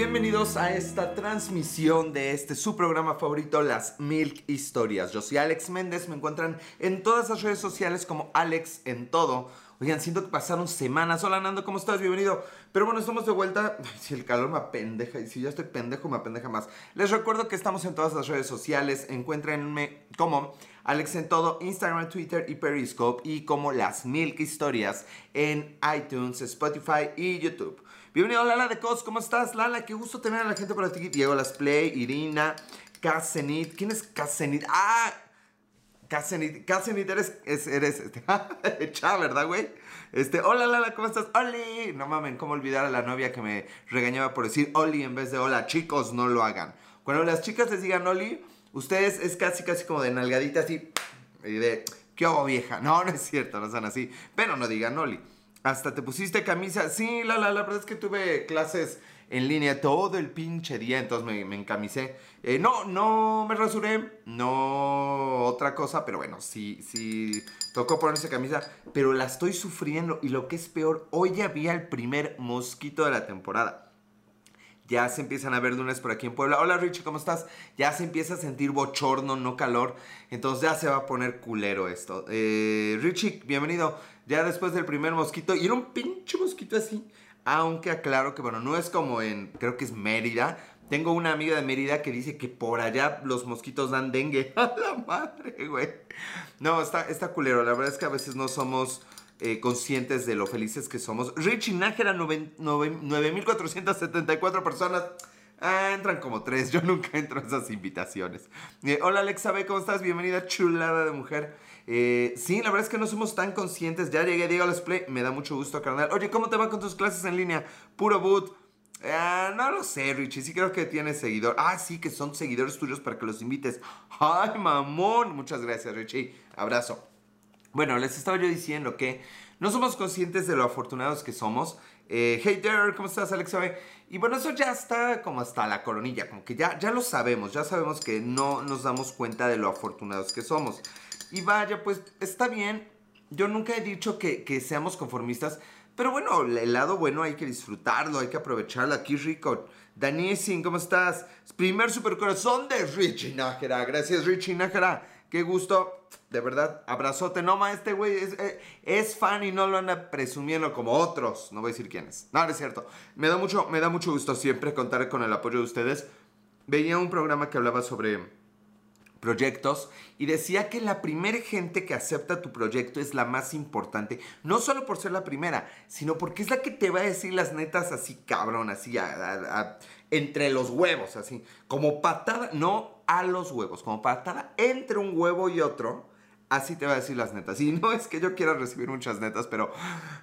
Bienvenidos a esta transmisión de este su programa favorito, Las Milk Historias. Yo soy Alex Méndez, me encuentran en todas las redes sociales como Alex en todo. Oigan, siento que pasaron semanas. Hola Nando, ¿cómo estás? Bienvenido. Pero bueno, estamos de vuelta. si el calor me apendeja y si ya estoy pendejo, me apendeja más. Les recuerdo que estamos en todas las redes sociales. Encuéntrenme como Alex en todo, Instagram, Twitter y Periscope. Y como Las Milk Historias en iTunes, Spotify y YouTube. Bienvenido Lala de Cos, ¿cómo estás? Lala, qué gusto tener a la gente por aquí. Diego Las Play, Irina, Casenit. ¿Quién es Casenit? ¡Ah! Casenit, Casenit eres, eres, este, echa, ¿verdad, güey? Este, hola Lala, ¿cómo estás? ¡Oli! No mamen, ¿cómo olvidar a la novia que me regañaba por decir Oli en vez de hola? Chicos, no lo hagan. Cuando las chicas les digan Oli, ustedes es casi, casi como de nalgadita así, y de, ¿qué hago vieja? No, no es cierto, no son así. Pero no digan Oli. Hasta te pusiste camisa. Sí, la, la, la verdad es que tuve clases en línea todo el pinche día, entonces me, me encamisé. Eh, no, no me rasuré, no otra cosa, pero bueno, sí, sí, tocó ponerse camisa, pero la estoy sufriendo y lo que es peor, hoy había el primer mosquito de la temporada. Ya se empiezan a ver lunes por aquí en Puebla. Hola Richie, ¿cómo estás? Ya se empieza a sentir bochorno, no calor. Entonces ya se va a poner culero esto. Eh, Richie, bienvenido. Ya después del primer mosquito. Y era un pinche mosquito así. Aunque aclaro que, bueno, no es como en, creo que es Mérida. Tengo una amiga de Mérida que dice que por allá los mosquitos dan dengue. ¡A la madre, güey! No, está, está culero. La verdad es que a veces no somos eh, conscientes de lo felices que somos. Richie Nájera, 9.474 personas. Ah, entran como tres. Yo nunca entro a esas invitaciones. Eh, hola Alexa B, ¿cómo estás? Bienvenida, chulada de mujer. Eh, sí, la verdad es que no somos tan conscientes. Ya llegué, Diego Let's Play. Me da mucho gusto, carnal. Oye, ¿cómo te va con tus clases en línea? Puro boot. Ah, no lo sé, Richie. Sí creo que tienes seguidor. Ah, sí, que son seguidores tuyos para que los invites. Ay, mamón. Muchas gracias, Richie. Abrazo. Bueno, les estaba yo diciendo que no somos conscientes de lo afortunados que somos. Eh, hey there, ¿cómo estás, Alex? Y bueno, eso ya está como hasta la coronilla, como que ya, ya lo sabemos, ya sabemos que no nos damos cuenta de lo afortunados que somos. Y vaya, pues está bien. Yo nunca he dicho que, seamos conformistas, pero bueno, el lado bueno hay que disfrutarlo, hay que aprovecharlo. Aquí rico. Danising, ¿cómo estás? Primer supercorazón de Richie Nájera. Gracias, Richie Nájera. Qué gusto, de verdad, abrazote. No, ma, este güey es, eh, es, fan y no lo anda presumiendo como otros. No voy a decir quiénes. No, no es cierto. Me da, mucho, me da mucho gusto siempre contar con el apoyo de ustedes. Veía un programa que hablaba sobre proyectos y decía que la primera gente que acepta tu proyecto es la más importante, no solo por ser la primera, sino porque es la que te va a decir las netas así cabrón, así entre los huevos, así, como patada, no a los huevos, como patada entre un huevo y otro, así te va a decir las netas. Y no es que yo quiera recibir muchas netas, pero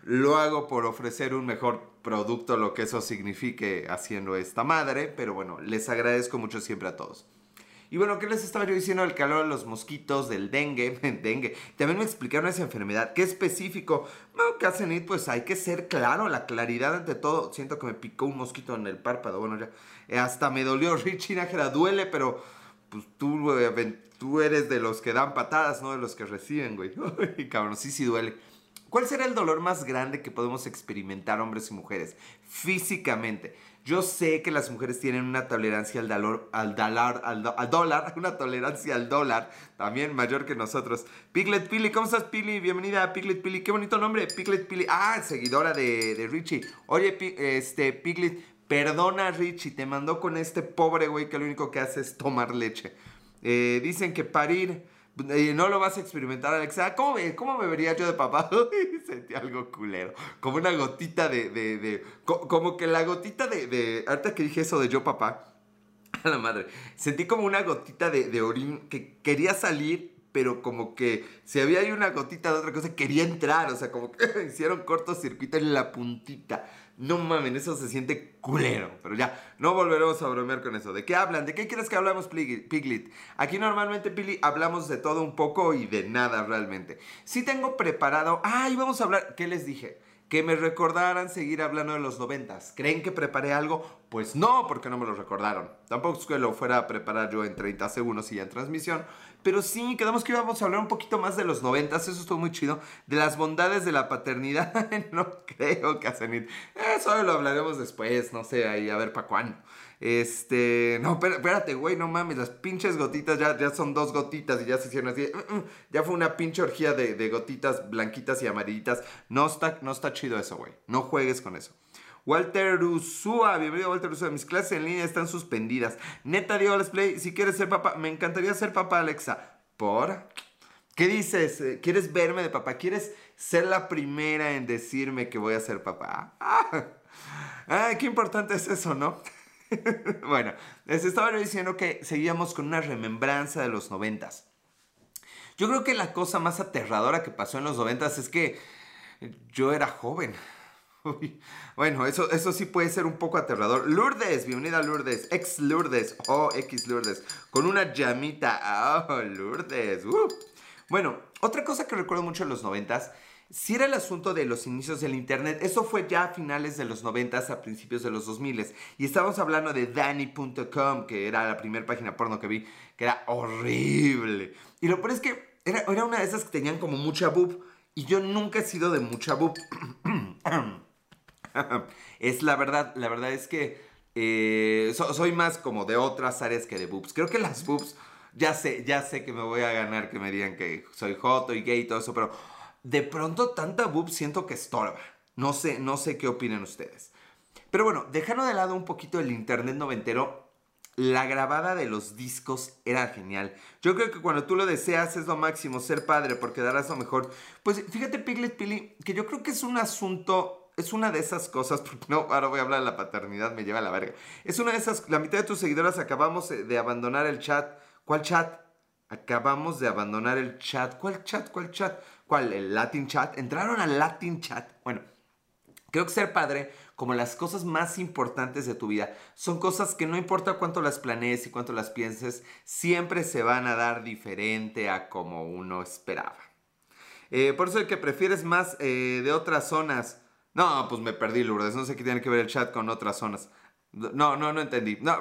lo hago por ofrecer un mejor producto, lo que eso signifique haciendo esta madre, pero bueno, les agradezco mucho siempre a todos. Y bueno, ¿qué les estaba yo diciendo del calor de los mosquitos, del dengue? dengue. También me explicaron esa enfermedad. ¿Qué específico? Bueno, ¿qué hacen? Pues hay que ser claro, la claridad ante todo. Siento que me picó un mosquito en el párpado. Bueno, ya. Eh, hasta me dolió. Richie Nájera duele, pero pues tú, tú eres de los que dan patadas, no de los que reciben, güey. cabrón, sí, sí duele. ¿Cuál será el dolor más grande que podemos experimentar hombres y mujeres físicamente? Yo sé que las mujeres tienen una tolerancia al dólar, al dólar, una tolerancia al dólar también mayor que nosotros. Piglet Pili, ¿cómo estás Pili? Bienvenida a Piglet Pili, qué bonito nombre, Piglet Pili. Ah, seguidora de, de Richie. Oye, este, Piglet, Perdona, Richie, te mandó con este pobre güey que lo único que hace es tomar leche. Eh, dicen que parir no lo vas a experimentar, Alexa. ¿Cómo, me, ¿Cómo me vería yo de papá? Sentí algo culero. Como una gotita de. de, como que la gotita de, de. Ahorita que dije eso de yo papá. A la madre. Sentí como una gotita de, de orín que quería salir, pero como que si había ahí una gotita de otra cosa, quería entrar. O sea, como que hicieron cortocircuito en la puntita. No mamen, eso se siente culero. Pero ya, no volveremos a bromear con eso. ¿De qué hablan? ¿De qué quieres que hablamos, Piglet? Aquí normalmente, Pili, hablamos de todo un poco y de nada realmente. Sí tengo preparado... ¡Ay, vamos a hablar! ¿Qué les dije? que me recordaran seguir hablando de los noventas. ¿Creen que preparé algo? Pues no, porque no me lo recordaron. Tampoco es que lo fuera a preparar yo en 30 segundos y ya en transmisión. Pero sí, quedamos que íbamos a hablar un poquito más de los noventas, eso estuvo muy chido. De las bondades de la paternidad, no creo, Casanit. Eso lo hablaremos después, no sé, ahí a ver para cuándo. Este, no, espérate, güey, no mames, las pinches gotitas ya, ya son dos gotitas y ya se hicieron así. Mm, mm, ya fue una pinche orgía de, de gotitas blanquitas y amarillitas. No está, no está chido eso, güey. No juegues con eso. Walter Usua, bienvenido Walter Usua. Mis clases en línea están suspendidas. Neta, Diego Let's Play, si quieres ser papá, me encantaría ser papá, Alexa. ¿Por? ¿Qué dices? Eh, ¿Quieres verme de papá? ¿Quieres ser la primera en decirme que voy a ser papá? Ah, qué importante es eso, ¿no? bueno, les estaba diciendo que seguíamos con una remembranza de los noventas. Yo creo que la cosa más aterradora que pasó en los noventas es que yo era joven. Bueno, eso, eso sí puede ser un poco aterrador. Lourdes, bienvenida Lourdes. Ex Lourdes. Oh, X Lourdes. Con una llamita. Oh, Lourdes. Uh. Bueno, otra cosa que recuerdo mucho en los noventas si era el asunto de los inicios del Internet, eso fue ya a finales de los 90 a principios de los 2000 y estábamos hablando de Danny.com, que era la primera página porno que vi, que era horrible. Y lo peor es que era, era una de esas que tenían como mucha boob y yo nunca he sido de mucha boob. es la verdad, la verdad es que eh, soy más como de otras áreas que de boobs. Creo que las boobs, ya sé, ya sé que me voy a ganar que me digan que soy joto y gay y todo eso, pero de pronto tanta boob siento que estorba. No sé, no sé qué opinan ustedes. Pero bueno, dejando de lado un poquito el internet noventero, la grabada de los discos era genial. Yo creo que cuando tú lo deseas es lo máximo, ser padre, porque darás lo mejor. Pues fíjate, Piglet Pili, que yo creo que es un asunto, es una de esas cosas, no, ahora voy a hablar de la paternidad, me lleva a la verga. Es una de esas, la mitad de tus seguidoras acabamos de abandonar el chat. ¿Cuál chat? Acabamos de abandonar el chat. ¿Cuál chat? ¿Cuál chat? ¿Cuál? ¿El Latin Chat? ¿Entraron al Latin Chat? Bueno, creo que ser padre, como las cosas más importantes de tu vida, son cosas que no importa cuánto las planees y cuánto las pienses, siempre se van a dar diferente a como uno esperaba. Eh, por eso el que prefieres más eh, de otras zonas. No, pues me perdí, Lourdes. No sé qué tiene que ver el chat con otras zonas. No, no, no entendí. No,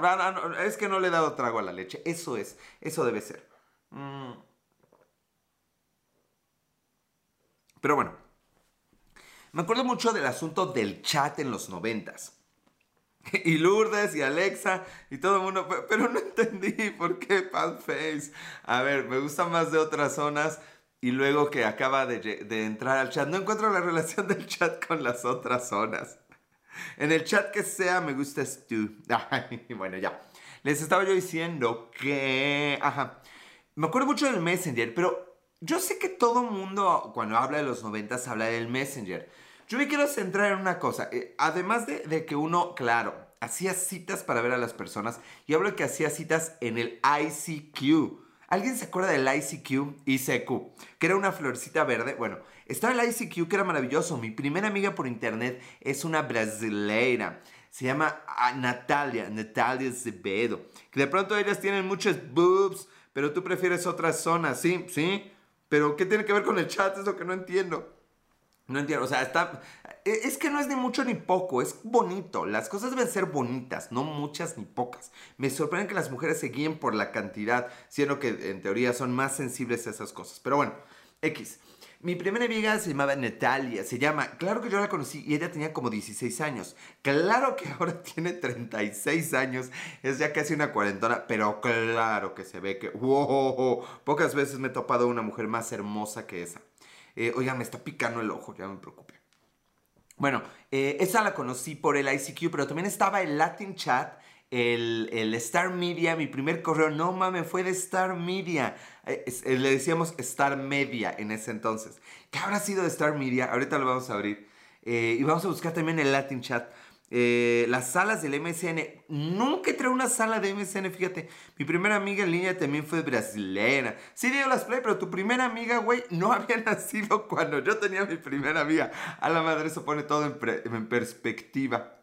es que no le he dado trago a la leche. Eso es. Eso debe ser. Mm. Pero bueno, me acuerdo mucho del asunto del chat en los noventas. Y Lourdes y Alexa y todo el mundo, pero no entendí por qué Face. A ver, me gusta más de otras zonas y luego que acaba de, de, entrar al chat. No encuentro la relación del chat con las otras zonas. En el chat que sea, me gustas tú. Bueno, ya. Les estaba yo diciendo que... Ajá. Me acuerdo mucho del Messenger, pero yo sé que todo mundo cuando habla de los noventas habla del Messenger. Yo me quiero centrar en una cosa. Eh, además de, de, que uno, claro, hacía citas para ver a las personas, y hablo que hacía citas en el ICQ. ¿Alguien se acuerda del ICQ? ICQ, que era una florcita verde. Bueno, estaba el ICQ que era maravilloso. Mi primera amiga por internet es una brasileira. Se llama ah, Natalia, Natalia Zebedo. Que de pronto ellas tienen muchos boobs, pero tú prefieres otras zonas, ¿sí? ¿Sí? Pero ¿qué tiene que ver con el chat? Es lo que no entiendo. No entiendo, o sea, está... E, es que no es ni mucho ni poco, es bonito. Las cosas deben ser bonitas, no muchas ni pocas. Me sorprende que las mujeres se guíen por la cantidad, siendo que en teoría son más sensibles a esas cosas. Pero bueno, X. Mi primera amiga se llamaba Natalia, se llama, claro que yo la conocí y ella tenía como 16 años. Claro que ahora tiene 36 años, es ya casi una cuarentona, pero claro que se ve que, wow, pocas veces me he topado una mujer más hermosa que esa. Eh, oigan, me está picando el ojo, ya me preocupé. Bueno, eh, esa la conocí por el ICQ, pero también estaba el Latin Chat el, Star Media, mi primer correo, no mames, fue de Star Media. Eh, eh, le decíamos Star Media en ese entonces. ¿Qué habrá sido de Star Media? Ahorita lo vamos a abrir. Eh, y vamos a buscar también el Latin Chat. Las salas del MSN. Nunca entré a una sala de MSN, fíjate. Mi primera amiga en línea también fue brasileña. Sí, digo las play, pero tu primera amiga, güey, no había nacido cuando yo tenía mi primera amiga. A la madre, eso pone todo en perspectiva.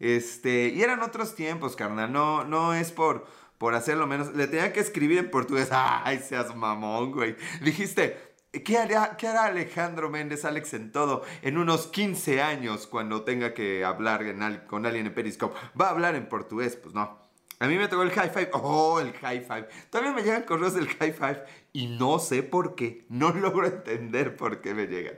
Este, y eran otros tiempos, carnal. No, no es por, por hacerlo menos. Le tenía que escribir en portugués. Ay, seas mamón, güey. Dijiste, ¿qué hará, ¿qué hará Alejandro Méndez, Alex en todo, en unos 15 años cuando tenga que hablar con alguien en Periscope? ¿Va a hablar en portugués? Pues no. A mí me tocó el high five. Oh, el high five. Todavía me llegan correos del high five y no sé por qué. No logro entender por qué me llegan.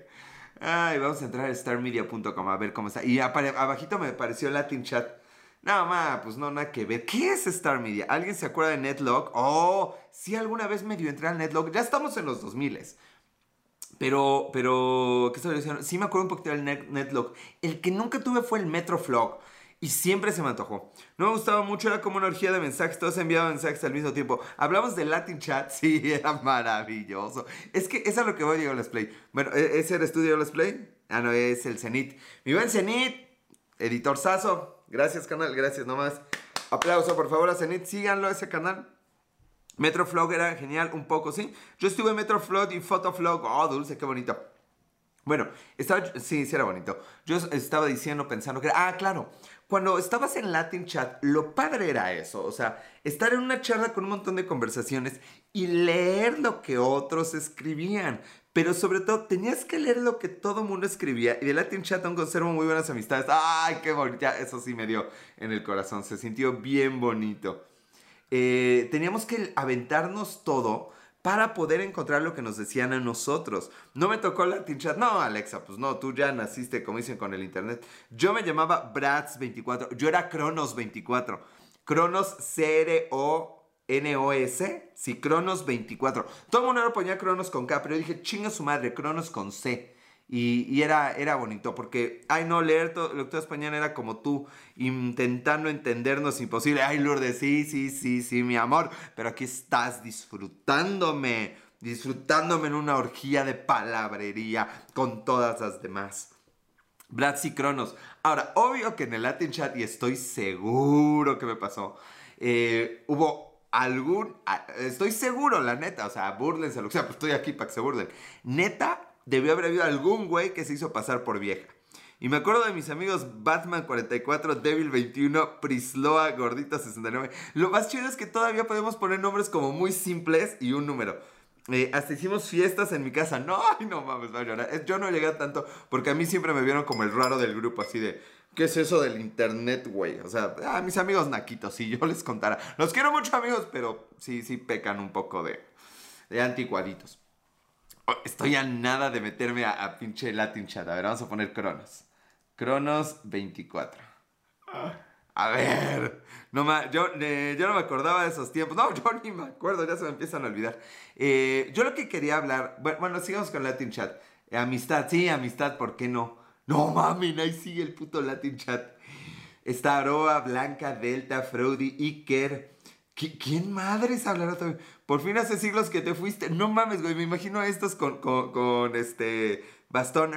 Ay, vamos a entrar a starmedia.com a ver cómo está. Y abajito me pareció Latin Chat. Nada más, pues no, nada que ver. ¿Qué es Star Media? ¿Alguien se acuerda de Netlog? Oh, sí, alguna vez medio entré al Netlog. Ya estamos en los 2000 Pero, pero, ¿qué estoy diciendo? Sí me acuerdo un poquito del Netlog. El que nunca tuve fue el Metroflog. Y siempre se me antojó. No me gustaba mucho, era como una orgía de mensajes, todos enviaban mensajes al mismo tiempo. Hablamos de Latin Chat, sí, era maravilloso. Es que es lo que voy a llegar Let's Play. Bueno, ¿e-, ¿ese era Estudio Let's Play? Ah, no, es el Zenit. Mi buen Zenit, editor Sazo. Gracias, canal, gracias nomás. Aplauso, por favor, a Zenit, síganlo ese canal. Metroflog era genial, un poco, ¿sí? Yo estuve en Metroflog y Photoflog. Oh, dulce, qué bonito. Bueno, estaba, sí, sí era bonito. Yo estaba diciendo, pensando que ah, claro, cuando estabas en Latin Chat, lo padre era eso, o sea, estar en una charla con un montón de conversaciones y leer lo que otros escribían. Pero sobre todo, tenías que leer lo que todo el mundo escribía. Y de Latin Chat aún conservo muy buenas amistades. ¡Ay, qué bonito! Eso sí me dio en el corazón. Se sintió bien bonito. Eh, teníamos que aventarnos todo para poder encontrar lo que nos decían a nosotros. No me tocó Latin Chat. No, Alexa, pues no, tú ya naciste, como dicen, con el internet. Yo me llamaba Bratz24. Yo era Cronos24. Cronos C-R-O-N-O-S. Sí, Cronos24. Todo el mundo ponía Cronos con K, pero yo dije, chinga su madre, Cronos con C. Y, era, era bonito porque, ay, no, leer todo, lectura español era como tú, intentando entendernos imposible. Ay, Lourdes, sí, sí, sí, sí, mi amor, pero aquí estás disfrutándome, disfrutándome en una orgía de palabrería con todas las demás. Bratz y Cronos. Ahora, obvio que en el Latin Chat, y estoy seguro que me pasó, eh, hubo algún, estoy seguro, la neta, o sea, burlense, lo que sea, pues estoy aquí para que se burlen. Neta, debió haber habido algún güey que se hizo pasar por vieja. Y me acuerdo de mis amigos Batman 44, Devil 21, Prisloa, Gordita 69. Lo más chido es que todavía podemos poner nombres como muy simples y un número. Eh, hasta hicimos fiestas en mi casa. No, ay, no mames, va a llorar. Yo no llegué a tanto porque a mí siempre me vieron como el raro del grupo, así de, ¿qué es eso del internet, güey? O sea, ah, mis amigos naquitos, si yo les contara. Los quiero mucho, amigos, pero sí, sí pecan un poco de, de anticuaditos. Oh, estoy a nada de meterme a, pinche Latin chat. A ver, vamos a poner Cronos. Cronos 24. A ver, no yo, yo no me acordaba de esos tiempos. No, yo ni me acuerdo, ya se me empiezan a olvidar. Eh, yo lo que quería hablar, bueno, sigamos con Latin Chat. amistad, sí, amistad, ¿por qué no? No mami, ahí sigue el puto Latin Chat. Está Aroa, Blanca, Delta, Frody, Iker. ¿Quién madres hablará también? Por fin hace siglos que te fuiste. No mames, güey. Me imagino a estos con, con, este bastón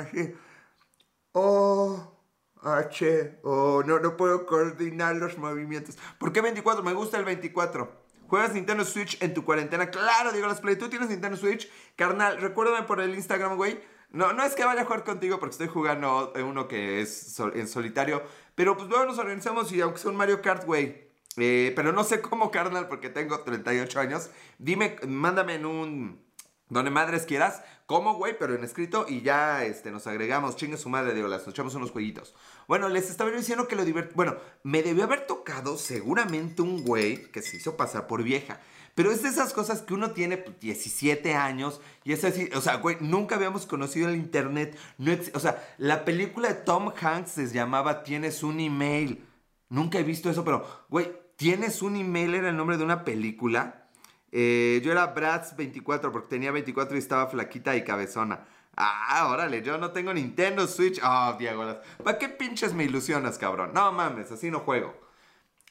Oh, H. Oh, no, no puedo coordinar los movimientos. ¿Por qué 24? Me gusta el 24. ¿Juegas Nintendo Switch en tu cuarentena? Claro, digo las play. ¿Tú tienes Nintendo Switch? Carnal, recuérdame por el Instagram, güey. No, no es que vaya a jugar contigo porque estoy jugando uno que es en solitario. Pero pues luego nos organizamos y aunque sea un Mario Kart, güey. Eh, pero no sé cómo, carnal, porque tengo 38 años. Dime, mándame en un... Donde madres quieras, ¿cómo, güey? Pero en escrito y ya este, nos agregamos. Chingue su madre, digo, las echamos unos jueguitos. Bueno, les estaba diciendo que lo divertido. Bueno, me debió haber tocado seguramente un güey que se hizo pasar por vieja. Pero es de esas cosas que uno tiene 17 pues, años y es así, o sea, güey, nunca habíamos conocido el internet. No o sea, la película de Tom Hanks se llamaba Tienes un email. Nunca he visto eso, pero, güey, tienes un email, era el nombre de una película. Eh, yo era Bratz24 porque tenía 24 y estaba flaquita y cabezona. Ah, órale, yo no tengo Nintendo Switch. Oh, Diego, ¿para qué pinches me ilusionas, cabrón? No mames, así no juego.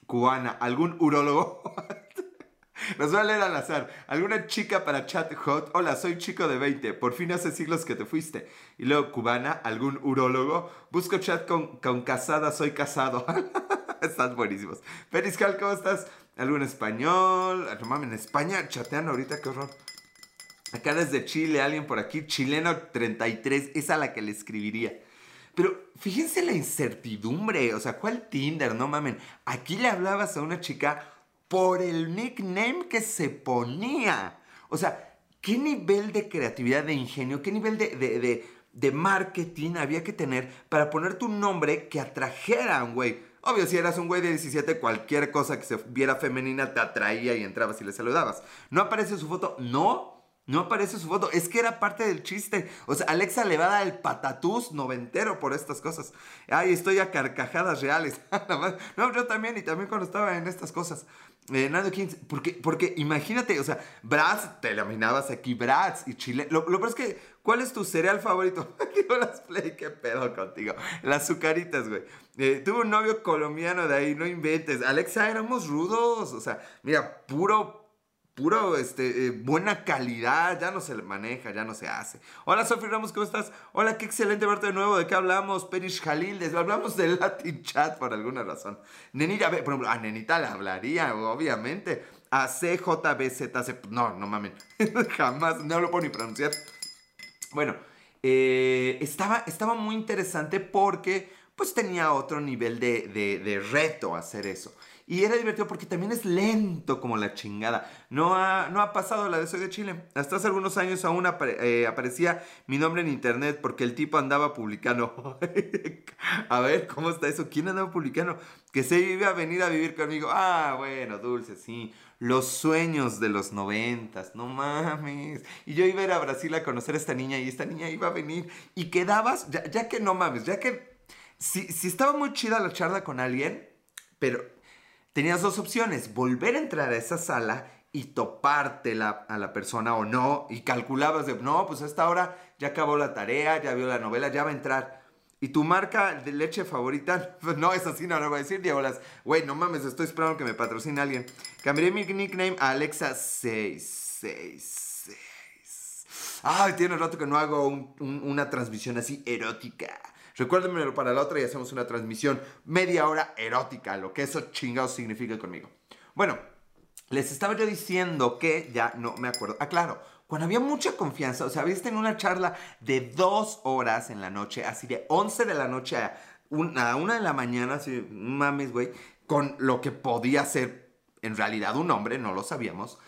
Cubana, ¿algún urólogo? Nos voy a leer al azar. ¿Alguna chica para chat hot? Hola, soy chico de 20. Por fin hace siglos que te fuiste. Y luego, cubana, ¿algún urólogo? Busco chat con, con casada, soy casado. Están buenísimos. Periscal, ¿cómo estás? ¿Algún español? No mames, en España chatean ahorita, qué horror. Acá desde Chile, alguien por aquí, chileno 33, es a la que le escribiría. Pero fíjense la incertidumbre, o sea, ¿cuál Tinder? No mamen. Aquí le hablabas a una chica por el nickname que se ponía. O sea, ¿qué nivel de creatividad, de ingenio, qué nivel de, de, de marketing había que tener para poner tu nombre que atrajera un güey? Obvio, si eras un güey de 17, cualquier cosa que se viera femenina te atraía y entrabas y le saludabas. ¿No aparece su foto? No. No aparece su foto. Es que era parte del chiste. O sea, Alexa le va a dar el patatús noventero por estas cosas. Ay, estoy a carcajadas reales. no, yo también, y también cuando estaba en estas cosas. Eh, Nando Kings, porque, porque imagínate, o sea, Bratz, te imaginabas aquí, Bratz y Chile. Lo, lo peor es que, ¿cuál es tu cereal favorito? las play, qué pedo contigo. Las azucaritas, güey. Eh, tuve un novio colombiano de ahí, no inventes. Alexa, éramos rudos. O sea, mira, puro puro, este, eh, buena calidad, ya no se maneja, ya no se hace. Hola Sofía Ramos, ¿cómo estás? Hola, qué excelente verte de nuevo. ¿De qué hablamos? Perish Jalil, hablamos del Latin Chat por alguna razón. Nenita, por ejemplo, a Nenita le hablaría, obviamente. A CJBZC, no, no mames, jamás, no lo puedo ni pronunciar. Bueno, eh, estaba, estaba muy interesante porque pues tenía otro nivel de, de reto hacer eso. Y era divertido porque también es lento como la chingada. No ha, no ha pasado la de Soy de Chile. Hasta hace algunos años aún eh, aparecía mi nombre en internet porque el tipo andaba publicando. a ver, ¿cómo está eso? ¿Quién andaba publicando? Que se iba a venir a vivir conmigo. Ah, bueno, dulce, sí. Los sueños de los noventas, no mames. Y yo iba a ir a Brasil a conocer a esta niña y esta niña iba a venir. Y quedabas, ya, ya que no mames, ya que si, si estaba muy chida la charla con alguien, pero tenías dos opciones, volver a entrar a esa sala y toparte a la persona o no, y calculabas de, no, pues a esta hora ya acabó la tarea, ya vio la novela, ya va a entrar. Y tu marca de leche favorita, pues no es así, no lo voy a decir, Diego Las. Güey, no mames, estoy esperando que me patrocine alguien. Cambiaré mi nickname a Alexa666. Ay, tiene rato que no hago una transmisión así erótica. Recuérdenmelo para la otra y hacemos una transmisión media hora erótica, lo que eso chingados significa conmigo. Bueno, les estaba yo diciendo que ya no me acuerdo. Ah, claro, cuando había mucha confianza, o sea, viste en una charla de dos horas en la noche, así de 11 de la noche a una, una de la mañana, así, mames, güey, con lo que podía ser en realidad un hombre, no lo sabíamos.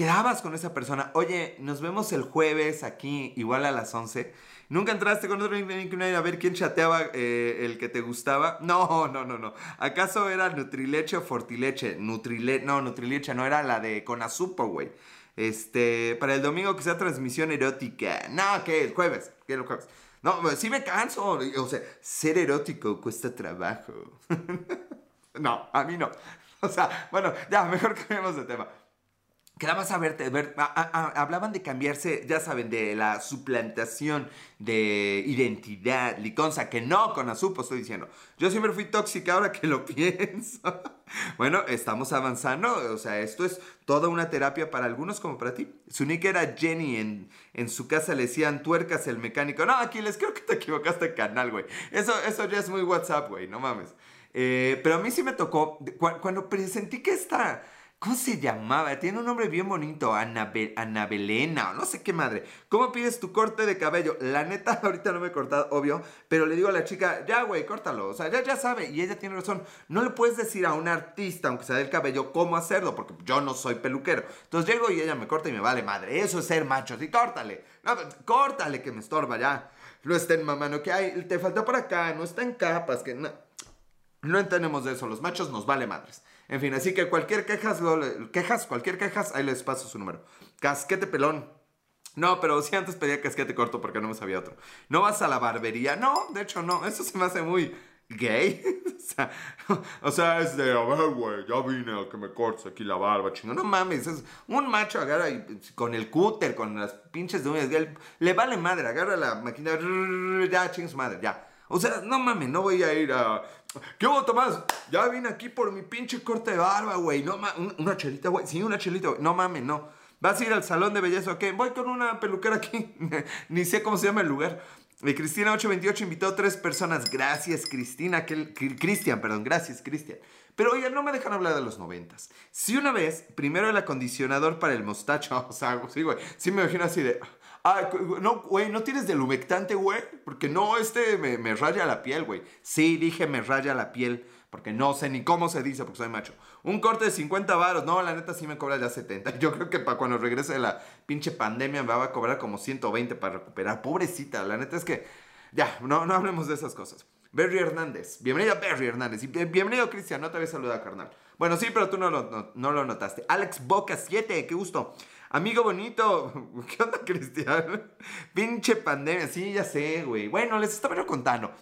Quedabas con esa persona, oye, nos vemos el jueves aquí, igual a las 11 ¿Nunca entraste con otro nickname a ver quién chateaba eh, el que te gustaba? No, no, no, no. ¿Acaso era Nutrileche o Fortileche? Nutrileche, no, Nutrileche no, era la de Conazupo, güey. Este, para el domingo que sea transmisión erótica. No, ¿qué? El jueves. ¿Qué el jueves? No, pues, sí me canso. O sea, ser erótico cuesta trabajo. no, a mí no. O sea, bueno, ya, mejor cambiemos de tema quedabas a verte, ver, hablaban de cambiarse, ya saben, de la suplantación de identidad, liconza, que no con Azupo estoy diciendo. Yo siempre fui tóxica ahora que lo pienso. bueno, estamos avanzando, o sea, esto es toda una terapia para algunos como para ti. Su nick era Jenny, en, en su casa le decían tuercas el mecánico. No, Aquiles, creo que te equivocaste de canal, güey. Eso, eso ya es muy WhatsApp, güey, no mames. Eh, pero a mí sí me tocó, cuando presentí que esta ¿Cómo se llamaba? Tiene un nombre bien bonito, Anabelena, o no sé qué madre. ¿Cómo pides tu corte de cabello? La neta, ahorita no me he cortado, obvio, pero le digo a la chica, ya, güey, córtalo. O sea, ya, ya sabe, y ella tiene razón. No le puedes decir a un artista, aunque sea del cabello, cómo hacerlo, porque yo no soy peluquero. Entonces llego y ella me corta y me vale madre. Eso es ser macho, sí, córtale. No, córtale que me estorba ya. No estén mamando, que hay, te falta por acá, no está en capas, que no. No entendemos de eso, los machos nos vale madres. En fin, así que cualquier quejas, quejas, cualquier quejas, ahí les paso su número. Casquete pelón. No, pero si antes pedía casquete corto porque no me sabía otro. ¿No vas a la barbería? No, de hecho no. Eso se me hace muy gay. o, sea, es de, a ver, güey, ya vine a que me cortes aquí la barba, chingo. No mames, es un macho agarra con el cúter, con las pinches de uñas. Le vale madre, agarra la máquina, ya, chingos madre, ya. O sea, no mames, no voy a ir a ¿Qué hubo, Tomás? Ya vine aquí por mi pinche corte de barba, güey. No mames, una chelita, güey. Sí, una chelita, güey. No mames, no. ¿Vas a ir al salón de belleza o qué? Voy con una peluquera aquí. Ni sé cómo se llama el lugar. Y Cristina 828 invitó a tres personas. Gracias, Cristina. Cristian, perdón. Gracias, Cristian. Pero oye, no me dejan hablar de los noventas. Si una vez, primero el acondicionador para el mostacho. O sea, sí, güey. Sí me imagino así de... Ah, no, güey, ¿no tienes del humectante, güey? Porque no, este me, me raya la piel, güey. Sí, dije me raya la piel. Porque no sé ni cómo se dice, porque soy macho. Un corte de 50 varos. No, la neta sí me cobra ya 70. Yo creo que para cuando regrese la pinche pandemia me va a cobrar como 120 para recuperar. Pobrecita, la neta es que... Ya, no, no hablemos de esas cosas. Berry Hernández. Bienvenido Berry Hernández. Bienvenido Cristian, no te había saludado, carnal. Bueno, sí, pero tú no lo, no, lo notaste. Alex Boca 7, qué gusto. Amigo bonito, ¿qué onda, Cristian? Pinche pandemia, sí, ya sé, güey. Bueno, les estaba contando.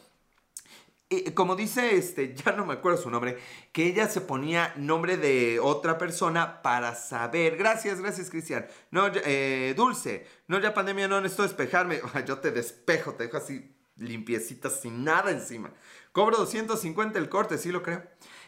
Como dice, este, ya no me acuerdo su nombre, que ella se ponía nombre de otra persona para saber. Gracias, gracias, Cristian. No, eh, Dulce, no, ya pandemia, no necesito despejarme. Yo te despejo, te dejo así limpiecita, sin nada encima. Cobro 250 el corte, sí lo creo.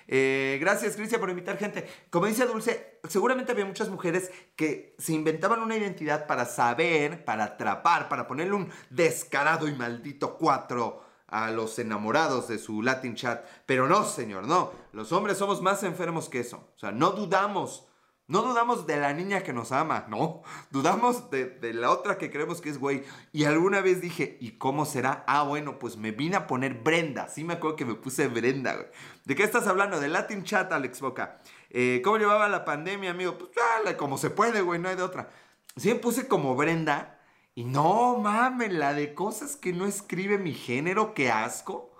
Eh, gracias, Cristian, por invitar gente. Como dice Dulce, seguramente había muchas mujeres que se inventaban una identidad para saber, para atrapar, para ponerle un descarado y maldito cuatro a los enamorados de su Latin chat. Pero no, señor, no. Los hombres somos más enfermos que eso. O sea, no dudamos no dudamos de la niña que nos ama, no. Dudamos de, la otra que creemos que es güey. Y alguna vez dije, ¿y cómo será? Ah, bueno, pues me vine a poner Brenda. Sí me acuerdo que me puse Brenda, güey. ¿De qué estás hablando? De Latin Chat, Alex Boca. Eh, ¿Cómo llevaba la pandemia, amigo? Pues como se puede, güey, no hay de otra. Sí me puse como Brenda. Y no mames, la de cosas que no escribe mi género, qué asco.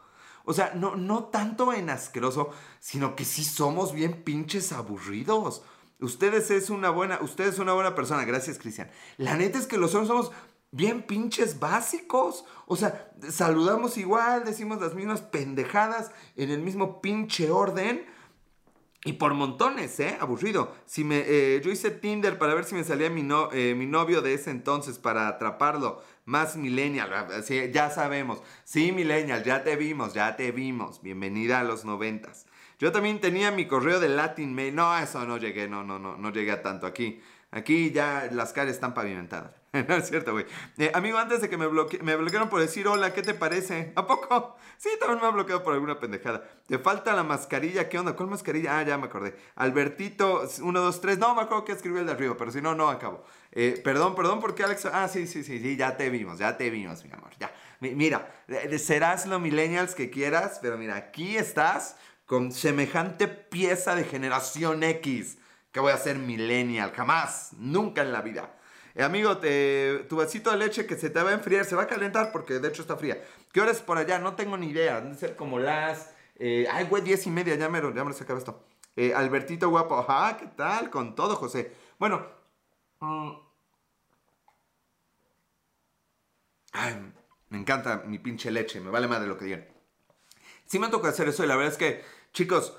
O sea, no, no tanto en asqueroso, sino que sí somos bien pinches aburridos. Ustedes es una buena, usted es una buena persona, gracias Cristian. La neta es que los hombres somos bien pinches básicos. O sea, saludamos igual, decimos las mismas pendejadas en el mismo pinche orden. Y por montones, ¿eh? Aburrido. Si me, eh, yo hice Tinder para ver si me salía mi, no, eh, mi novio de ese entonces para atraparlo. Más millennial, ya sabemos. Sí, millennial, ya te vimos, ya te vimos. Bienvenida a los noventas. Yo también tenía mi correo de Latin Mail. No, eso no llegué, no, no, no, no llegué a tanto aquí. Aquí ya las calles están pavimentadas. no es cierto, güey. Eh, amigo, antes de que me, bloque me bloquearon por decir hola, ¿qué te parece? ¿A poco? Sí, también me ha bloqueado por alguna pendejada. Te falta la mascarilla, ¿qué onda? ¿Cuál mascarilla? Ah, ya me acordé. Albertito, 1, 2, 3. No, me acuerdo que escribió el de arriba, pero si no, no acabo. Eh, perdón, perdón, porque Alex. Ah, sí, sí, sí, sí, ya te vimos, ya te vimos, mi amor. Ya. Mira, serás lo millennials que quieras, pero mira, aquí estás con semejante pieza de generación X que voy a ser millennial. Jamás, nunca en la vida. Eh, amigo, te, tu vasito de leche que se te va a enfriar, se va a calentar porque de hecho está fría. ¿Qué hora es por allá? No tengo ni idea. Deben ser como las... Eh, ay, güey, diez y media, ya me, ya lo esto. Eh, Albertito guapo, ajá, ¿qué tal? Con todo, José. Bueno. Mm. ay, me encanta mi pinche leche, me vale madre lo que digan. Sí me toca hacer eso y la verdad es que Chicos,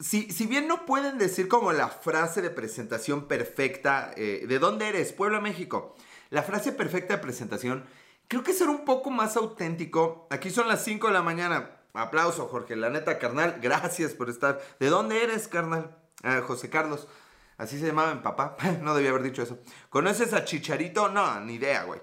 si, si, bien no pueden decir como la frase de presentación perfecta, eh, ¿de dónde eres? Pueblo, México. La frase perfecta de presentación, creo que ser un poco más auténtico. Aquí son las 5 de la mañana. Aplauso, Jorge. La neta, carnal, gracias por estar. ¿De dónde eres, carnal? Ah, José Carlos. Así se llamaba mi papá. no debía haber dicho eso. ¿Conoces a Chicharito? No, ni idea, güey.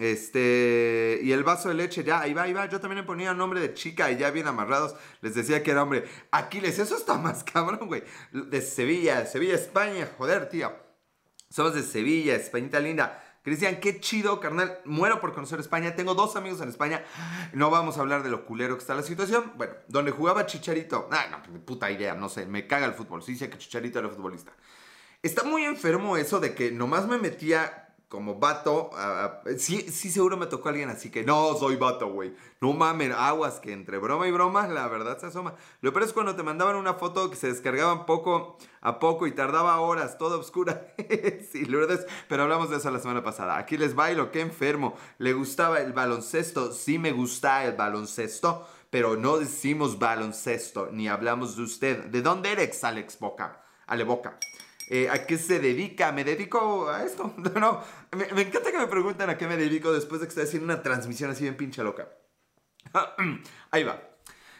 Este, y el vaso de leche, ya, ahí va, ahí va. Yo también le ponía nombre de chica y ya bien amarrados. Les decía que era hombre. Aquiles, eso está más cabrón, güey. De Sevilla, Sevilla, España, joder, tío. Somos de Sevilla, Españita linda. Cristian, qué chido, carnal. Muero por conocer España. Tengo dos amigos en España. No vamos a hablar de lo culero que está la situación. Bueno, donde jugaba Chicharito. Ah, no, puta idea, no sé. Me caga el fútbol. Sí, sé que Chicharito era futbolista. Está muy enfermo eso de que nomás me metía como vato, sí, sí seguro me tocó alguien así que no soy vato, güey. No mames, aguas que entre broma y broma la verdad se asoma. Lo peor es cuando te mandaban una foto que se descargaban poco a poco y tardaba horas, toda oscura. sí, Lourdes, pero hablamos de eso la semana pasada. Aquí les bailo, qué enfermo. ¿Le gustaba el baloncesto? Sí me gusta el baloncesto, pero no decimos baloncesto, ni hablamos de usted. ¿De dónde eres, Alex Boca? Ale Boca. Eh, ¿A qué se dedica? ¿Me dedico a esto? No, me, me, encanta que me pregunten a qué me dedico después de que estoy haciendo una transmisión así bien pinche loca. Ahí va.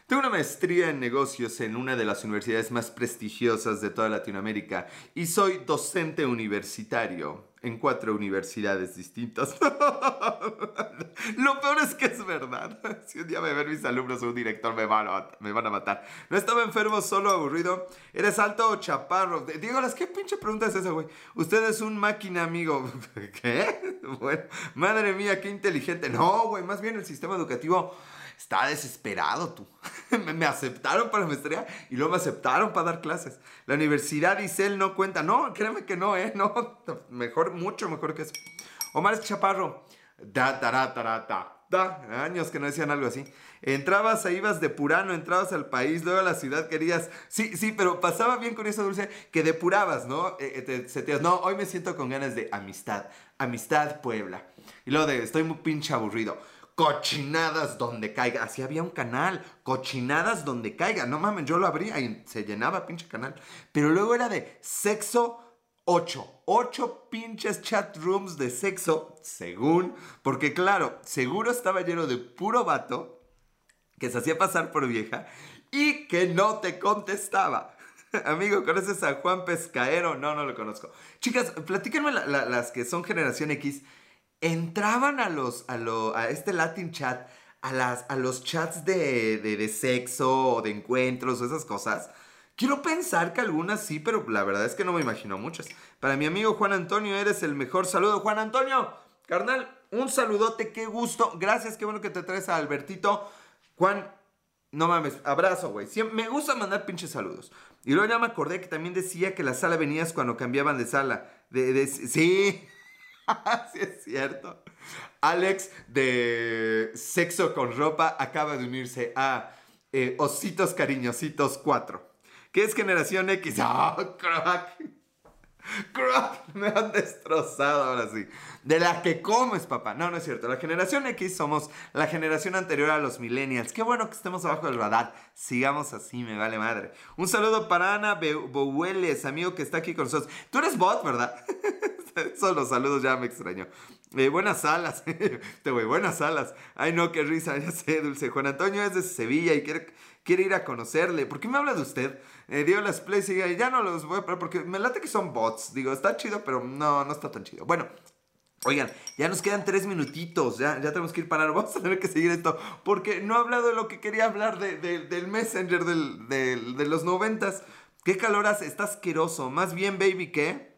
Tengo una maestría en negocios en una de las universidades más prestigiosas de toda Latinoamérica y soy docente universitario en cuatro universidades distintas. Lo peor es que es verdad. Si un día me ven mis alumnos o un director me van, a, me van a matar. No estaba enfermo, solo aburrido. ¿Eres alto o chaparro? Digo, ¿qué pinche pregunta es esa, güey? Usted es un máquina, amigo. ¿Qué? Bueno, madre mía, qué inteligente. No, güey, más bien el sistema educativo estaba desesperado tú. me aceptaron para maestría y luego me aceptaron para dar clases. La universidad él no cuenta. No, créeme que no, ¿eh? No, mejor, mucho mejor que eso. Omar Chaparro. Da, da, da, da, da, años que no decían algo así. Entrabas, ahí ibas de Purano, entrabas al país, luego a la ciudad querías. Sí, sí, pero pasaba bien con eso, Dulce, que depurabas, ¿no? Eh, eh, no, hoy me siento con ganas de amistad. Amistad Puebla. Y luego de, estoy muy pinche aburrido. Cochinadas donde caiga. Así había un canal. Cochinadas donde caiga. No mames, yo lo abría y se llenaba pinche canal. Pero luego era de sexo 8. 8 pinches chat rooms de sexo, según. Porque claro, seguro estaba lleno de puro vato que se hacía pasar por vieja y que no te contestaba. Amigo, ¿conoces a Juan Pescaero? No, no lo conozco. Chicas, platíquenme las que son generación X. ¿Entraban a los, a, lo, a este Latin chat, a, las, a los chats de, de, de sexo o de encuentros o esas cosas? Quiero pensar que algunas sí, pero la verdad es que no me imagino muchas. Para mi amigo Juan Antonio, eres el mejor saludo. Juan Antonio, carnal, un saludote, qué gusto. Gracias, qué bueno que te traes a Albertito. Juan, no mames, abrazo, güey. Me gusta mandar pinches saludos. Y luego ya me acordé que también decía que la sala venías cuando cambiaban de sala. De, sí, sí es cierto. Alex de Sexo con Ropa acaba de unirse a eh, Ositos Cariñositos 4. ¿Qué es generación X? ¡Oh, crack! ¡Crack! Me han destrozado ahora sí. De la que comes, papá. No, no es cierto. La generación X somos la generación anterior a los millennials. Qué bueno que estemos abajo del radar. Sigamos así, me vale madre. Un saludo para Ana Bowelles, amigo que está aquí con nosotros. Tú eres bot, ¿verdad? Son los saludos, ya me extraño. Eh, buenas alas. Te voy, buenas alas. Ay, no, qué risa, ya sé, Dulce. Juan Antonio es de Sevilla y quiere, quiere ir a conocerle. ¿Por qué me habla de usted? Eh, dio las plays y ya no los voy a poner porque me late que son bots. Digo, está chido, pero no, no está tan chido. Bueno, Oigan, ya nos quedan tres minutitos, ya, ya tenemos que ir para Vamos a tener que seguir esto, porque no he hablado de lo que quería hablar del Messenger de los noventas. ¿Qué calor hace? Está asqueroso. Más bien, baby, ¿qué?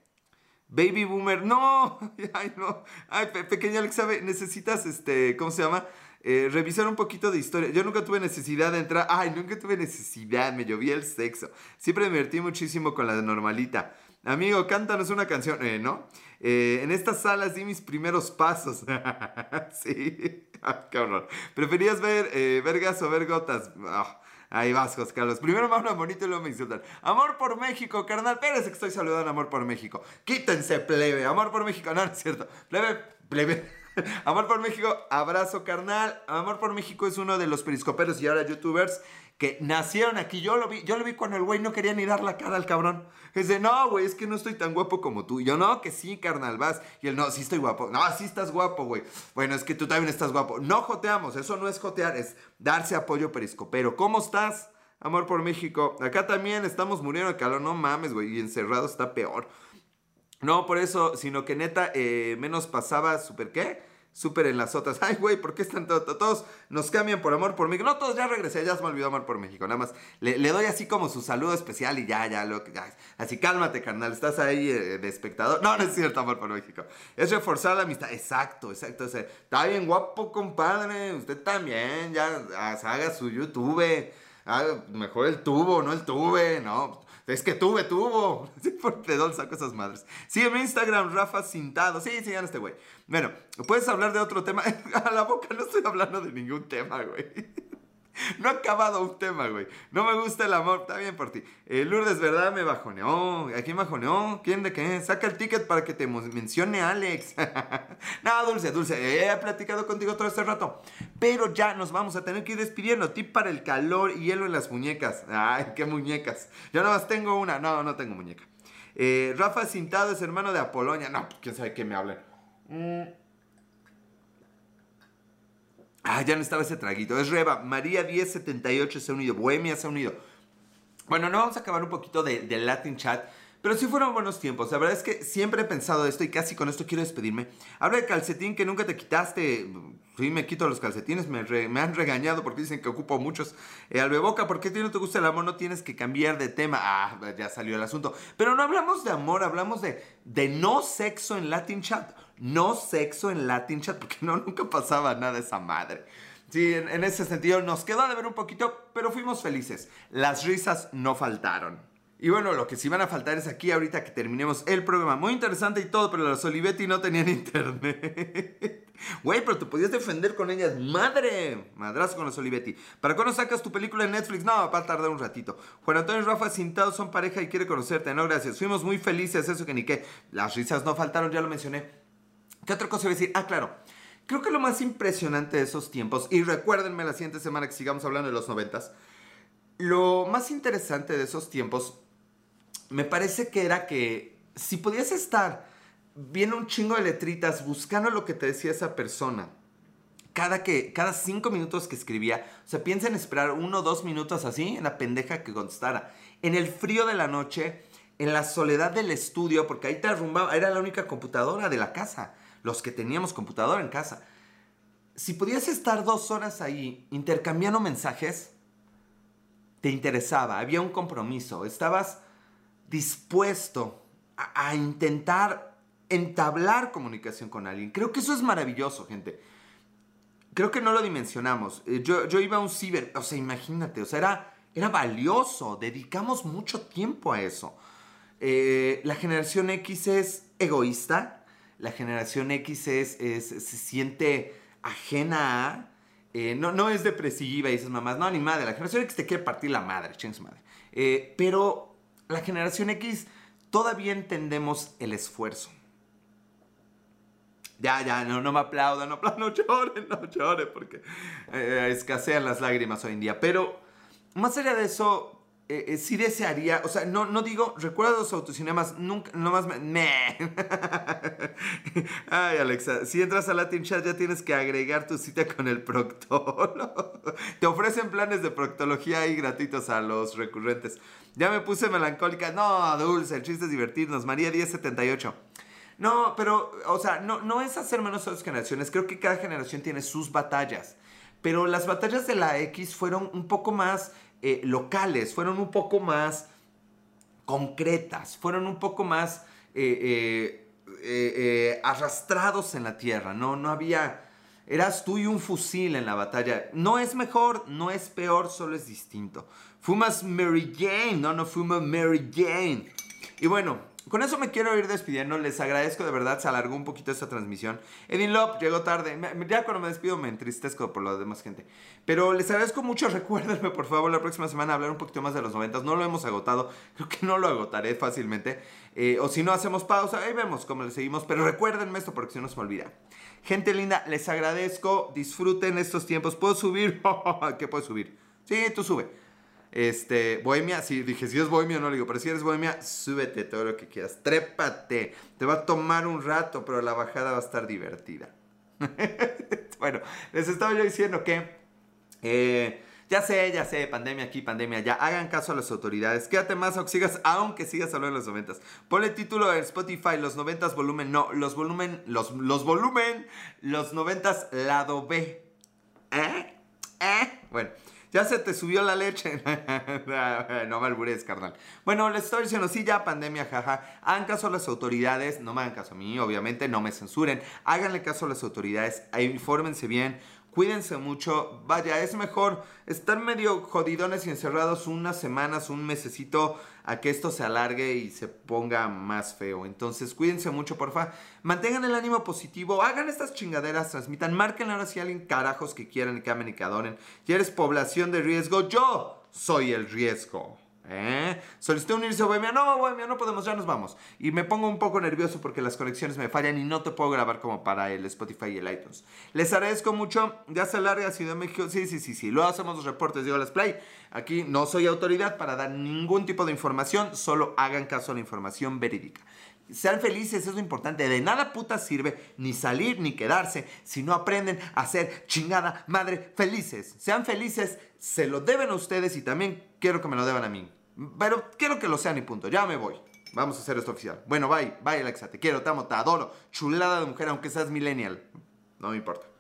Baby boomer. No, ay, no. Ay, pequeña Alexa, necesitas, este, ¿cómo se llama? Eh, revisar un poquito de historia. Yo nunca tuve necesidad de entrar. Ay, nunca tuve necesidad. Me llovía el sexo. Siempre me divertí muchísimo con la normalita. Amigo, cántanos una canción. Eh, ¿no? Eh, en estas salas di mis primeros pasos. sí. qué horror. ¿Preferías ver eh, vergas o ver gotas? Ah, ahí vas, José Carlos. Primero me hablan bonito y luego me insultan. Amor por México, carnal. Espérense que estoy saludando Amor por México. Quítense, plebe. Amor por México. No, no es cierto. Plebe, plebe. Amor por México, abrazo carnal. Amor por México es uno de los periscoperos y ahora youtubers que nacieron aquí. Yo lo vi, yo lo vi cuando el güey no quería ni dar la cara al cabrón. Dice, no, güey, es que no estoy tan guapo como tú. Y yo, no, que sí, carnal, vas. Y él, no, sí estoy guapo. No, sí estás guapo, güey. Bueno, es que tú también estás guapo. No joteamos, eso no es jotear, es darse apoyo periscopero. ¿Cómo estás? Amor por México. Acá también estamos muriendo de calor, no mames, güey. Y encerrado está peor. No por eso, sino que neta, eh, menos pasaba súper qué. Súper en las otras. Ay, güey, ¿por qué están todos? Todos nos cambian por amor por México. No, todos ya regresé, ya se me olvidó amor por México. Nada más le, doy así como su saludo especial y ya, ya, lo ya. Así, cálmate, carnal. Estás ahí eh, de espectador. No, no es cierto, amor por México. Es reforzar la amistad. Exacto, exacto. está bien guapo, compadre. Usted también, ya haga su YouTube. mejor el tubo, no el tuve, no. Es que tuve, tuvo. Sí, por pedón saco esas madres. Sígueme en Instagram, Rafa Cintado. Sí, sigan este güey. Bueno, puedes hablar de otro tema. A la boca no estoy hablando de ningún tema, güey. No ha acabado un tema, güey. No me gusta el amor. Está bien por ti. Eh, Lourdes, ¿verdad? Me bajoneó. ¿A quién bajoneó? ¿Quién de qué? Saca el ticket para que te mencione Alex. no, Dulce, Dulce. He platicado contigo todo este rato. Pero ya nos vamos a tener que ir despidiendo. Tip para el calor y hielo en las muñecas. Ay, qué muñecas. Yo nada más tengo una. No, no tengo muñeca. Eh, Rafa Cintado es hermano de Apolonia. No, quién sabe qué me hablan. Mm. Ah, ya no estaba ese traguito. Es Reba. María 1078 se ha unido. Bohemia se ha unido. Bueno, no vamos a acabar un poquito de, Latin Chat. Pero sí fueron buenos tiempos. La verdad es que siempre he pensado esto y casi con esto quiero despedirme. Habla de calcetín que nunca te quitaste. Sí, me quito los calcetines. Me, han regañado porque dicen que ocupo muchos. Eh, Albeboca, ¿por qué a ti no te gusta el amor? No tienes que cambiar de tema. Ah, ya salió el asunto. Pero no hablamos de amor, hablamos de, de no sexo en Latin Chat no sexo en Latin Chat, porque no, nunca pasaba nada esa madre. Sí, en, en ese sentido nos quedó de ver un poquito, pero fuimos felices. Las risas no faltaron. Y bueno, lo que sí van a faltar es aquí ahorita que terminemos el programa. Muy interesante y todo, pero los Olivetti no tenían internet. Güey, pero te podías defender con ellas. Madre, madrazo con los Olivetti. ¿Para cuándo sacas tu película en Netflix? No, va a tardar un ratito. Juan Antonio y Rafa Cintados son pareja y quiere conocerte. No, gracias. Fuimos muy felices, eso que ni qué. Las risas no faltaron, ya lo mencioné. ¿Qué otra cosa voy a decir? Ah, claro. Creo que lo más impresionante de esos tiempos, y recuérdenme la siguiente semana que sigamos hablando de los noventas, lo más interesante de esos tiempos me parece que era que si podías estar viendo un chingo de letritas buscando lo que te decía esa persona, cada, que, cada cinco minutos que escribía, o sea, piensa en esperar uno o dos minutos así en la pendeja que contestara. En el frío de la noche, en la soledad del estudio, porque ahí te arrumbaba, era la única computadora de la casa, los que teníamos computadora en casa. Si podías estar dos horas ahí intercambiando mensajes, te interesaba, había un compromiso, estabas dispuesto a, intentar entablar comunicación con alguien. Creo que eso es maravilloso, gente. Creo que no lo dimensionamos. Eh, yo, yo iba a un ciber, o sea, imagínate, o sea, era, era valioso, dedicamos mucho tiempo a eso. Eh, la generación X es egoísta, la generación X es, se siente ajena eh, no, no es depresiva y dices mamás, no, ni madre, la generación X te quiere partir la madre, ching madre. pero la generación X todavía entendemos el esfuerzo. Ya, ya, no, no me aplaudan, no, no lloren, no lloren, porque eh, escasean las lágrimas hoy en día. Pero más allá de eso, eh, eh, sí desearía, o sea, no, no digo, recuerda los autocinemas, nunca, nomás me... Ay, Alexa, si entras a Latin Chat ya tienes que agregar tu cita con el proctólogo. Te ofrecen planes de proctología ahí gratuitos a los recurrentes. Ya me puse melancólica. No, Dulce, el chiste es divertirnos. María 1078. No, pero, o sea, no, no es hacer menos a las generaciones. Creo que cada generación tiene sus batallas. Pero las batallas de la X fueron un poco más eh, locales, fueron un poco más concretas, fueron un poco más eh, eh, arrastrados en la tierra, ¿no? No había... Eras tú y un fusil en la batalla. No es mejor, no es peor, solo es distinto. Fumas Mary Jane, no, no fumas Mary Jane. Y bueno, con eso me quiero ir despidiendo. Les agradezco de verdad. Se alargó un poquito esta transmisión. Edin Lop llegó tarde. Ya cuando me despido me entristezco por la demás gente. Pero les agradezco mucho. Recuérdenme, por favor, la próxima semana hablar un poquito más de los noventas. No lo hemos agotado. Creo que no lo agotaré fácilmente. Eh, o si no, hacemos pausa. Ahí vemos cómo le seguimos. Pero recuérdenme esto porque si no se me olvida. Gente linda, les agradezco. Disfruten estos tiempos. ¿Puedo subir? ¿Qué puedo subir? Sí, tú sube. Este, Bohemia, si dije, si es Bohemia no le digo, pero si eres Bohemia, súbete todo lo que quieras, trépate, te va a tomar un rato, pero la bajada va a estar divertida. bueno, les estaba yo diciendo que, eh, ya sé, ya sé, pandemia aquí, pandemia allá, hagan caso a las autoridades, quédate más o sigas, aunque sigas hablando de los noventas. Ponle título en Spotify, los noventas volumen, no, los volumen, los, los volumen, los noventas lado B. ¿Eh? ¿Eh? Bueno. Ya se te subió la leche. no me albures, carnal. Bueno, les estoy diciendo, sí, ya pandemia, jaja. Hagan caso a las autoridades. No me hagan caso a mí, obviamente. No me censuren. Háganle caso a las autoridades. Infórmense bien cuídense mucho. Vaya, es mejor estar medio jodidones y encerrados unas semanas, un mesecito, a que esto se alargue y se ponga más feo. Entonces, cuídense mucho, porfa. Mantengan el ánimo positivo, hagan estas chingaderas, transmitan, marquen ahora si alguien carajos que quieran y que amen y que adoren. Si eres población de riesgo, yo soy el riesgo. ¿Eh? Solicité unirse a Bohemia. No, Bohemia, no podemos, ya nos vamos. Y me pongo un poco nervioso porque las conexiones me fallan y no te puedo grabar como para el Spotify y el iTunes. Les agradezco mucho. Ya se larga Ciudad de México. Sí, sí, sí, sí. Luego hacemos los reportes de Let's Play. Aquí no soy autoridad para dar ningún tipo de información. Solo hagan caso a la información verídica. Sean felices, es lo importante. De nada puta sirve ni salir ni quedarse si no aprenden a ser chingada madre felices. Sean felices, se lo deben a ustedes y también quiero que me lo deban a mí. Pero quiero que lo sean y punto. Ya me voy. Vamos a hacer esto oficial. Bueno, bye, bye Alexa. Te quiero, te amo, te adoro. Chulada de mujer, aunque seas millennial. No me importa.